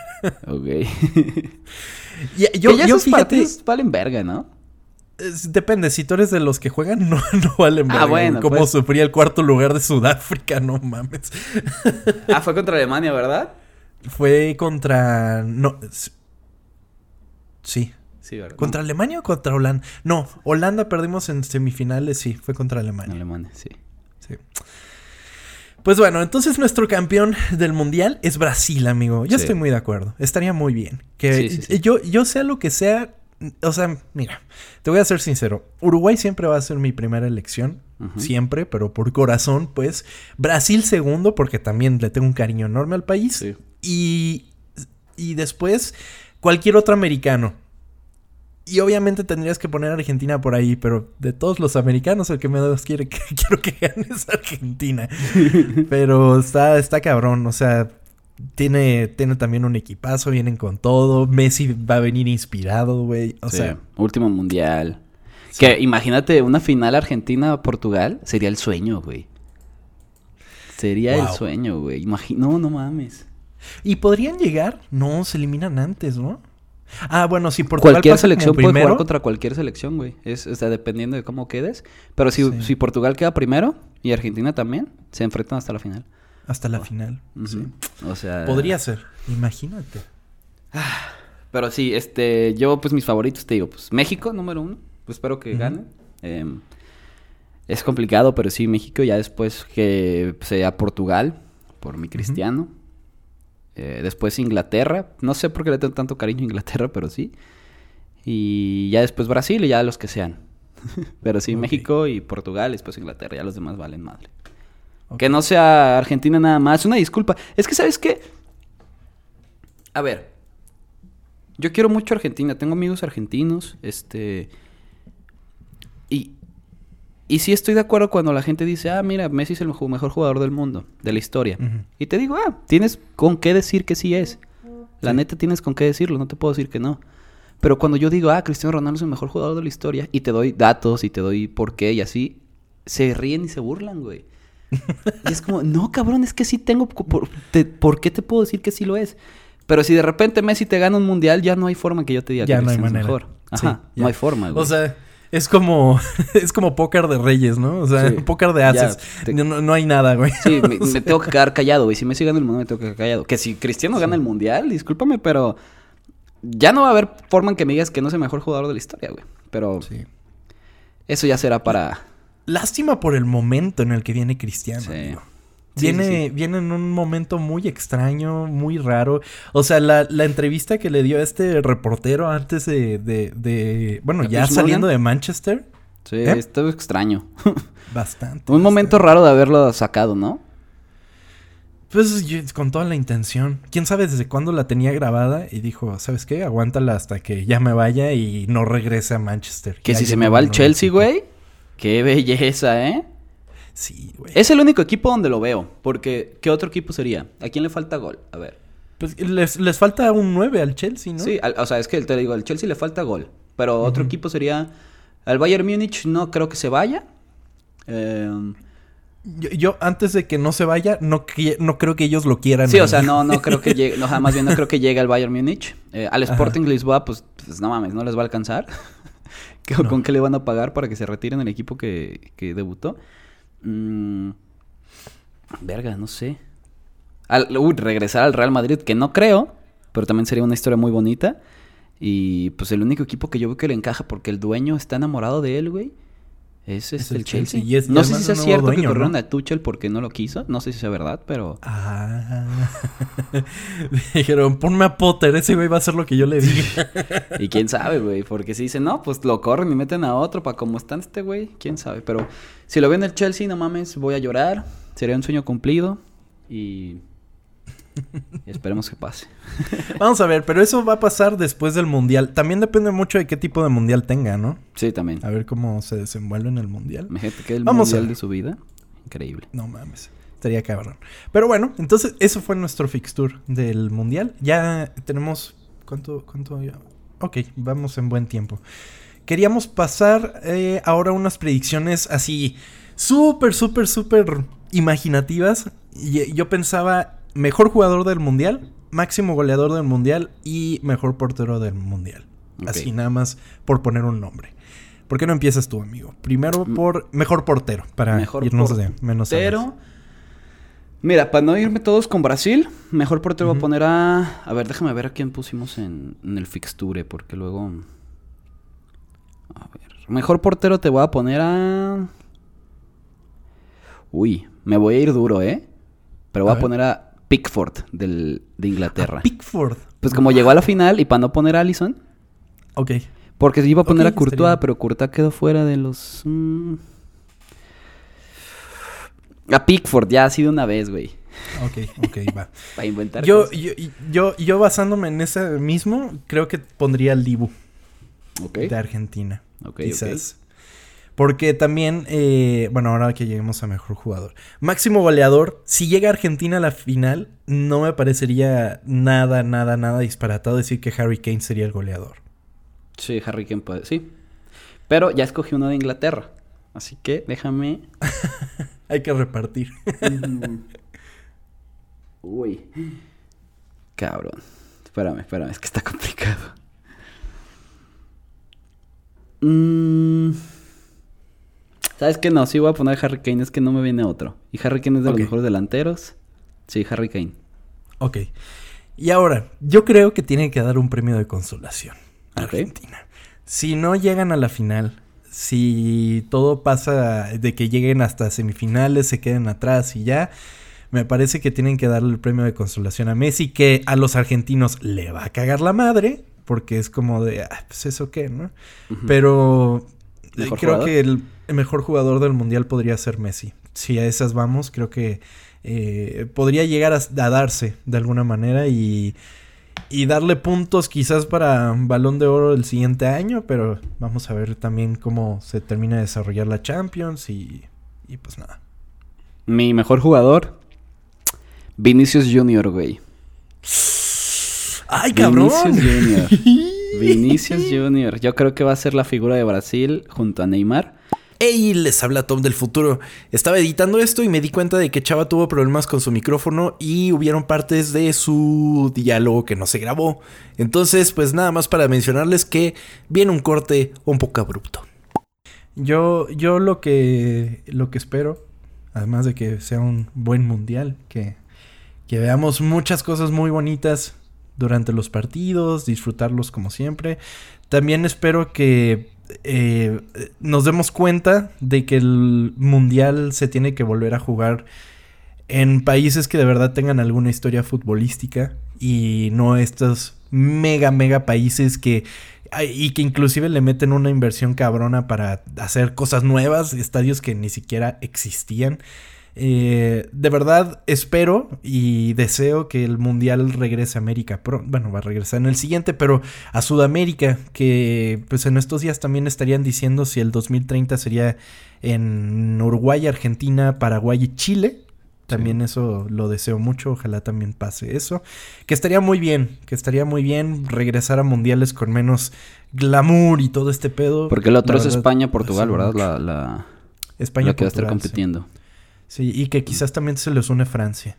Ok. y- yo, ya yo esos fíjate, partidos valen verga, ¿no? es- depende, si tú eres de los que juegan, no, no valen Ah, verga, güey. bueno, Como pues. sufría el cuarto lugar de Sudáfrica, no mames. ah, fue contra Alemania, ¿verdad? Fue contra... No, sí. Sí, ¿verdad? ¿Contra Alemania o contra Holanda? No, Holanda perdimos en semifinales, sí, fue contra Alemania. Alemania, sí. Sí. Pues bueno, entonces nuestro campeón del mundial es Brasil, amigo. Yo Sí. estoy muy de acuerdo. Estaría muy bien. Que Sí, sí, sí. yo, yo sea lo que sea. O sea, mira, te voy a ser sincero. Uruguay siempre va a ser mi primera elección. Siempre, pero por corazón, pues. Brasil segundo, porque también le tengo un cariño enorme al país. Y, y después, cualquier otro americano. Y obviamente tendrías que poner a Argentina por ahí, pero de todos los americanos, el que menos quiere que quiero que gane es Argentina. pero está, está cabrón, o sea, tiene, tiene también un equipazo, vienen con todo. Messi va a venir inspirado, güey. O Sí, sea, último mundial. Sí. Que imagínate una final Argentina-Portugal. Sería el sueño, güey. Sería el sueño, güey. Imagi- no, no mames. ¿y podrían llegar? No, se eliminan antes, ¿no? Ah, bueno, si Portugal cualquier pasa como selección puede primero, jugar contra cualquier selección, güey. Es, o sea, dependiendo de cómo quedes. Pero si, Sí. si Portugal queda primero y Argentina también, se enfrentan hasta la final. hasta la final. Ujú. sí. O sea. Podría ser, imagínate. Pero sí, este, yo pues mis favoritos te digo, pues México, número uno, pues espero que gane. Em, es complicado, pero sí, México, ya después que sea Portugal, por mi cristiano. Eh, después Inglaterra, no sé por qué le tengo tanto cariño a Inglaterra, pero sí. Y ya después Brasil y ya los que sean. pero sí. México y Portugal, y después Inglaterra, ya los demás valen madre. Ok. Que no sea Argentina nada más. Una disculpa. Es que, ¿sabes qué? A ver. Yo quiero mucho Argentina. Tengo amigos argentinos. Este. Y. Y sí estoy de acuerdo cuando la gente dice, ah, mira, Messi es el mejo- mejor jugador del mundo, de la historia. Y te digo, ah, tienes con qué decir que sí es. La neta tienes con qué decirlo, no te puedo decir que no. Pero cuando yo digo, ah, Cristiano Ronaldo es el mejor jugador de la historia, y te doy datos y te doy por qué y así, se ríen y se burlan, güey. y es como, no, cabrón, es que sí tengo. ¿Por, te- ¿por qué te puedo decir que sí lo es? Pero si de repente Messi te gana un mundial, ya no hay forma que yo te diga Ya que no hay manera. mejor. Ajá, no hay forma, güey. O sea, es como es como póker de reyes, ¿no? O sea, Sí. póker de haces. te- No, no- hay nada, güey. Sí, me, me tengo que quedar callado, güey. Si Messi gana el mundial, me tengo que quedar callado. Que si Cristiano gana el mundial, discúlpame, pero ya no va a haber forma en que me digas que no es el mejor jugador de la historia, güey. Pero Sí. eso ya será para. Lástima por el momento en el que viene Cristiano. Sí. amigo. Sí, Viene, sí, sí. viene en un momento muy extraño, muy raro. O sea, la, la entrevista que le dio a este reportero antes de, de, de- bueno, ¿A ya saliendo Morgan? de Manchester, Sí, ¿Eh? esto es extraño. bastante. Un momento raro de haberlo sacado, ¿no? Pues con toda la intención. Quién sabe desde cuándo la tenía grabada y dijo, ¿sabes qué? Aguántala hasta que ya me vaya y no regrese a Manchester. Que si se me va el Chelsea, güey. Qué belleza, ¿eh? Sí, güey. Es el único equipo donde lo veo. Porque, ¿qué otro equipo sería? ¿A quién le falta gol? A ver. Pues les, les falta un 9 al Chelsea, ¿no? Sí, al- o sea, es que te digo, al Chelsea le falta gol. Pero otro equipo sería. Al Bayern Múnich no creo que se vaya. Em, Yo, yo, antes de que no se vaya, no, no creo que ellos lo quieran. sí, o sea, no, no creo que llegue. No, jamás bien no creo que llegue al Bayern Múnich. Eh, al Ajá. Sporting Lisboa, pues, pues, no mames, no les va a alcanzar. ¿Qué- No. ¿Con qué le van a pagar para que se retiren el equipo que, que debutó? Mm, verga, no sé. Al, regresar al Real Madrid, que no creo, pero también sería una historia muy bonita. Y pues el único equipo que yo veo que le encaja porque el dueño está enamorado de él, güey. Es, Es este, el el Chelsea. Chelsea. Y es- y no sé si nuevo cierto que corrieron ¿no? a Tuchel porque no lo quiso. No sé si sea verdad, pero... Ah. Dijeron, ponme a Potter, ese güey va a hacer lo que yo le diga. Y quién sabe, güey. Porque si dicen, no, pues lo corren y meten a otro para como está este güey. Quién sabe. Pero si lo ven el Chelsea, no mames, voy a llorar. Sería un sueño cumplido. Y... esperemos que pase. Vamos a ver, pero eso va a pasar después del mundial. También depende mucho de qué tipo de mundial tenga, ¿no? Sí, también. A ver cómo se desenvuelve en el mundial. Imagínate que el Vamos mundial de su vida. Increíble. No mames. Estaría cabrón. Pero bueno, entonces eso fue nuestro fixture del mundial. Ya tenemos. ¿Cuánto? ¿Cuánto? ya? Ok, vamos en buen tiempo. Queríamos pasar eh, ahora unas predicciones así. Súper, súper, súper imaginativas. Y yo pensaba. Mejor jugador del mundial. Máximo goleador del mundial. Y mejor portero del mundial. Así nada más por poner un nombre. ¿Por qué no empiezas tú, amigo? Primero por mejor portero. Para Mejor irnos de menos mira, para no irme todos con Brasil, mejor portero voy a poner a. A ver, déjame ver a quién pusimos en, en el fixture, porque luego. A ver. Mejor portero te voy a poner a. Uy, me voy a ir duro, ¿eh? Pero voy A poner a Pickford del, de Inglaterra. Pickford. Pues como llegó a la final y para no poner a Allison. Ok. Porque iba a poner a Courtois, estaría pero Courtois quedó fuera de los... mm. A Pickford, ya ha sido una vez, güey. Ok, ok, va. Para inventar Yo, cosas. yo, yo, yo basándome en ese mismo, creo que pondría al Dibu Ok. de Argentina. Ok, quizás. Porque también, eh, bueno, ahora que lleguemos a mejor jugador. Máximo goleador, si llega Argentina a la final, no me parecería nada, nada, nada disparatado decir que Harry Kane sería el goleador. Sí, Harry Kane puede, sí. Pero ya escogí uno de Inglaterra. Así que déjame... Hay que repartir. Uy. Cabrón. Espérame, espérame, es que está complicado. Mm. ¿Sabes qué? No, sí voy a poner Harry Kane, es que no me viene otro. Y Harry Kane es de los mejores delanteros. Sí, Harry Kane. Ok. Y ahora, yo creo que tiene que dar un premio de consolación a Ok. Argentina. Si no llegan a la final, si todo pasa de que lleguen hasta semifinales, se queden atrás y ya, me parece que tienen que darle el premio de consolación a Messi, que a los argentinos le va a cagar la madre, porque es como de, ah, pues eso qué, ¿no? Pero eh, ¿Mejor creo jugador? que el, mejor jugador del mundial podría ser Messi. Si a esas vamos, creo que eh, podría llegar a, a darse de alguna manera y, y darle puntos quizás para balón de oro el siguiente año, pero vamos a ver también cómo se termina de desarrollar la Champions y, y pues nada. Mi mejor jugador, Vinicius Junior, güey. ¡Ay, cabrón! Vinicius Junior. Vinicius Junior. Yo creo que va a ser la figura de Brasil junto a Neymar. Hey, les habla Tom del futuro. Estaba editando esto y me di cuenta de que Chava tuvo problemas con su micrófono y hubieron partes de su diálogo que no se grabó. Entonces, pues nada más para mencionarles que viene un corte un poco abrupto. Yo, yo lo que, lo que espero, además de que sea un buen mundial, que, que veamos muchas cosas muy bonitas durante los partidos, disfrutarlos como siempre. También espero que eh, nos demos cuenta de que el mundial se tiene que volver a jugar en países que de verdad tengan alguna historia futbolística y no estos mega, mega países que... Y que inclusive le meten una inversión cabrona para hacer cosas nuevas, estadios que ni siquiera existían. Eh, de verdad espero y deseo que el mundial regrese a América. Pro- bueno, va a regresar en el siguiente, pero a Sudamérica, que pues en estos días también estarían diciendo si el 2030 sería en Uruguay, Argentina, Paraguay y Chile. También eso lo deseo mucho, ojalá también pase eso. Que estaría muy bien, que estaría muy bien regresar a mundiales con menos glamour y todo este pedo. Porque el otro La es verdad, España, Portugal, deseo ¿verdad? La, la, España, la que va a estar sí. Sí, y que quizás también se les une Francia.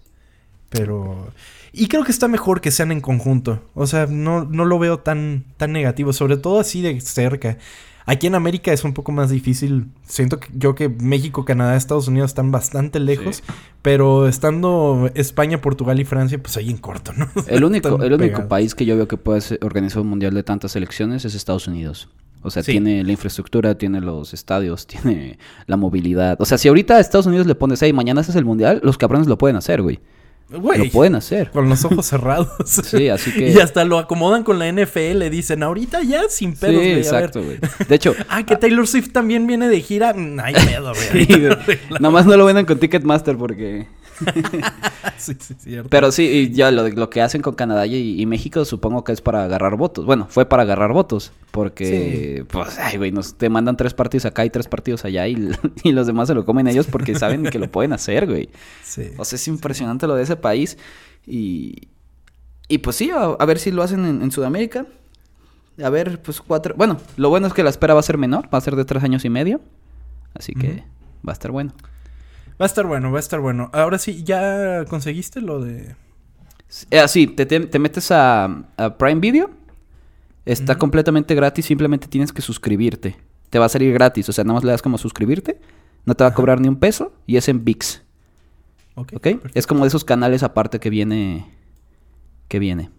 Pero. Y creo que está mejor que sean en conjunto. O sea, no, no lo veo tan, tan negativo. Sobre todo así de cerca. Aquí en América es un poco más difícil. Siento que, yo que México, Canadá, Estados Unidos están bastante lejos. Sí. Pero estando España, Portugal y Francia, pues ahí en corto, ¿no? El único, el único pegados. país que yo veo que puede organizar un mundial de tantas selecciones es Estados Unidos. O sea, Sí. tiene la infraestructura, tiene los estadios, tiene la movilidad. O sea, si ahorita a Estados Unidos le pones, hey, mañana haces el mundial, los cabrones lo pueden hacer, güey. Güey, Lo pueden hacer. Con los ojos cerrados. Sí, así que- Y hasta lo acomodan con la NFL. Dicen, ahorita ya sin pedos, sí, güey, exacto, güey. De hecho, Ah, que Taylor Swift también viene de gira. Mm, Ay, pedo, güey. sí, güey. nomás no lo vendan con Ticketmaster porque... sí, sí, cierto. Pero sí, y ya lo, lo que hacen con Canadá y, y México supongo que es para agarrar votos. Bueno, fue para agarrar votos. Porque, pues, ay, güey, nos te mandan tres partidos acá y tres partidos allá y, y los demás se lo comen ellos porque saben que lo pueden hacer, güey. Sí. O sea, es impresionante lo de ese país. Y, y pues sí, a, a ver si lo hacen en, en Sudamérica. A ver, pues cuatro... Bueno, lo bueno es que la espera va a ser menor, va a ser de tres años y medio. Así que va a estar bueno. Va a estar bueno, va a estar bueno. Ahora sí, ¿ya conseguiste lo de...? Eh, Así, te, te- te metes a, a Prime Video. Está completamente gratis, simplemente tienes que suscribirte. Te va a salir gratis, o sea, nada más le das como suscribirte. No te va a cobrar ni un peso y es en VIX, Ok. ¿ok? perfecto. Es como de esos canales aparte que viene... Que viene.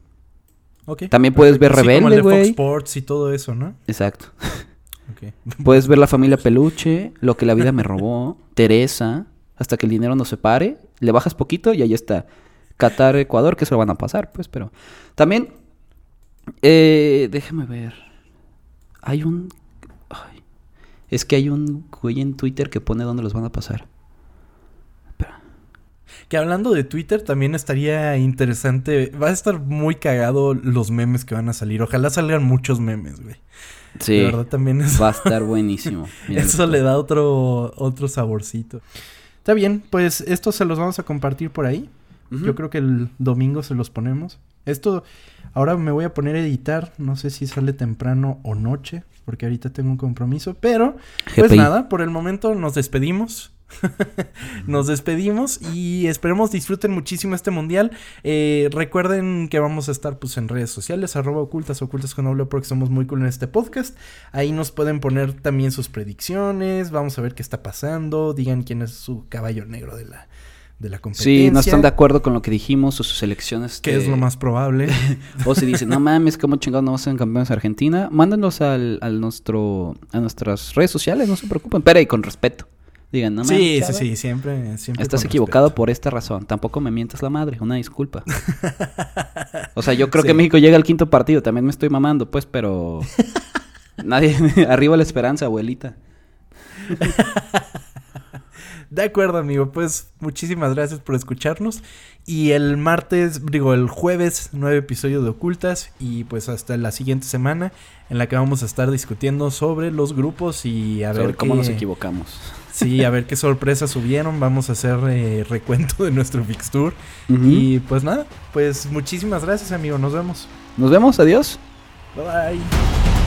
Ok, También puedes ver Sí, Rebelde, de Fox güey. Sports y todo eso, ¿no? Exacto. Ok. Puedes ver La Familia Peluche, Lo que la vida me robó, Teresa, Hasta que el dinero nos separe. Le bajas poquito y ahí está. Qatar, Ecuador, que se lo van a pasar, pues, pero... También, eh, déjame ver. Hay un... ay, es que hay un güey en Twitter que pone dónde los van a pasar. Espera. Que hablando de Twitter, también estaría interesante. Va a estar muy cagado los memes que van a salir. Ojalá salgan muchos memes, güey. Sí, De verdad también es... va a estar buenísimo. Mira, Eso le da otro, otro saborcito. Está bien, pues estos se los vamos a compartir por ahí. Yo creo que el domingo se los ponemos. Esto, ahora me voy a poner a editar. No sé si sale temprano o noche, porque ahorita tengo un compromiso. Pero, pues GPI. nada, por el momento nos despedimos. nos despedimos y esperemos disfruten muchísimo este mundial. Eh, recuerden que vamos a estar pues en redes sociales, arroba ocultas, ocultas con doble, porque somos muy cool en este podcast. Ahí nos pueden poner también sus predicciones. Vamos a ver qué está pasando. Digan quién es su caballo negro de la, de la competencia. Sí, no están de acuerdo con lo que dijimos o sus elecciones. Que es lo más probable. O si dicen, no mames, ¿cómo chingados no vamos a ser campeones de Argentina? Mándanos al, al nuestro, a nuestras redes sociales, no se preocupen. Pero y con respeto. Digan, no mames. sí, sí, siempre, siempre. Estás equivocado respeto. por esta razón. Tampoco me mientas la madre, una disculpa. o sea, yo creo Sí. que México llega al quinto partido, también me estoy mamando, pues, pero... Nadie... Arriba la esperanza, abuelita. De acuerdo, amigo. Pues muchísimas gracias por escucharnos. Y el martes, digo, el jueves, nueve episodios de Ocultas. Y pues hasta la siguiente semana en la que vamos a estar discutiendo sobre los grupos y a Sobre ver cómo qué- nos equivocamos. Sí, a ver qué sorpresas subieron. Vamos a hacer eh, recuento de nuestro fixture. Y pues nada, pues muchísimas gracias, amigo. Nos vemos. Nos vemos, adiós. Bye bye.